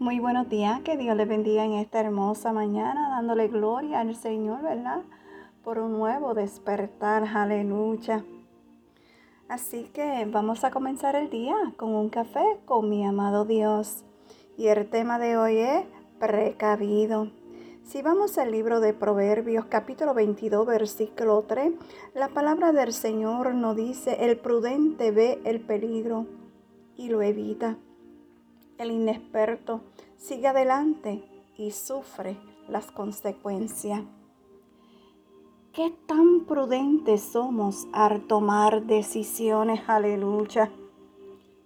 Muy buenos días, que Dios les bendiga en esta hermosa mañana, dándole gloria al Señor, ¿verdad? Por un nuevo despertar, aleluya. Así que vamos a comenzar el día con un café con mi amado Dios. Y el tema de hoy es precavido. Si vamos al libro de Proverbios capítulo 22 versículo 3, la palabra del Señor nos dice, el prudente ve el peligro y lo evita el inexperto sigue adelante y sufre las consecuencias. ¿Qué tan prudentes somos al tomar decisiones? Aleluya.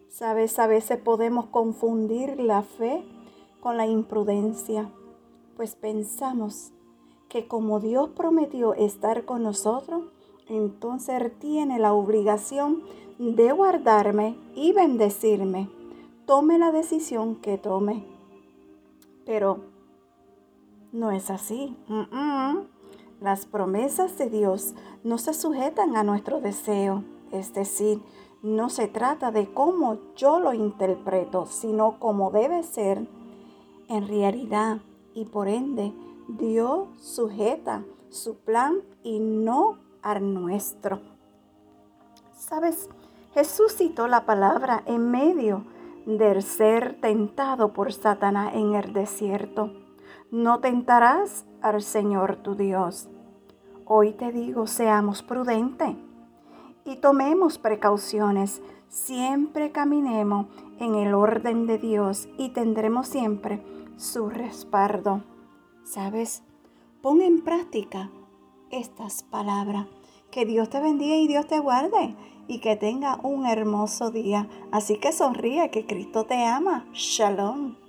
Sabes, a veces podemos confundir la fe con la imprudencia, pues pensamos que como Dios prometió estar con nosotros, entonces Él tiene la obligación de guardarme y bendecirme tome la decisión que tome. Pero no es así. Las promesas de Dios no se sujetan a nuestro deseo. Es decir, no se trata de cómo yo lo interpreto, sino cómo debe ser en realidad. Y por ende, Dios sujeta su plan y no al nuestro. ¿Sabes? Jesús citó la palabra en medio del ser tentado por Satanás en el desierto. No tentarás al Señor tu Dios. Hoy te digo, seamos prudentes y tomemos precauciones. Siempre caminemos en el orden de Dios y tendremos siempre su respaldo. ¿Sabes? Pon en práctica estas palabras. Que Dios te bendiga y Dios te guarde y que tenga un hermoso día. Así que sonríe que Cristo te ama. Shalom.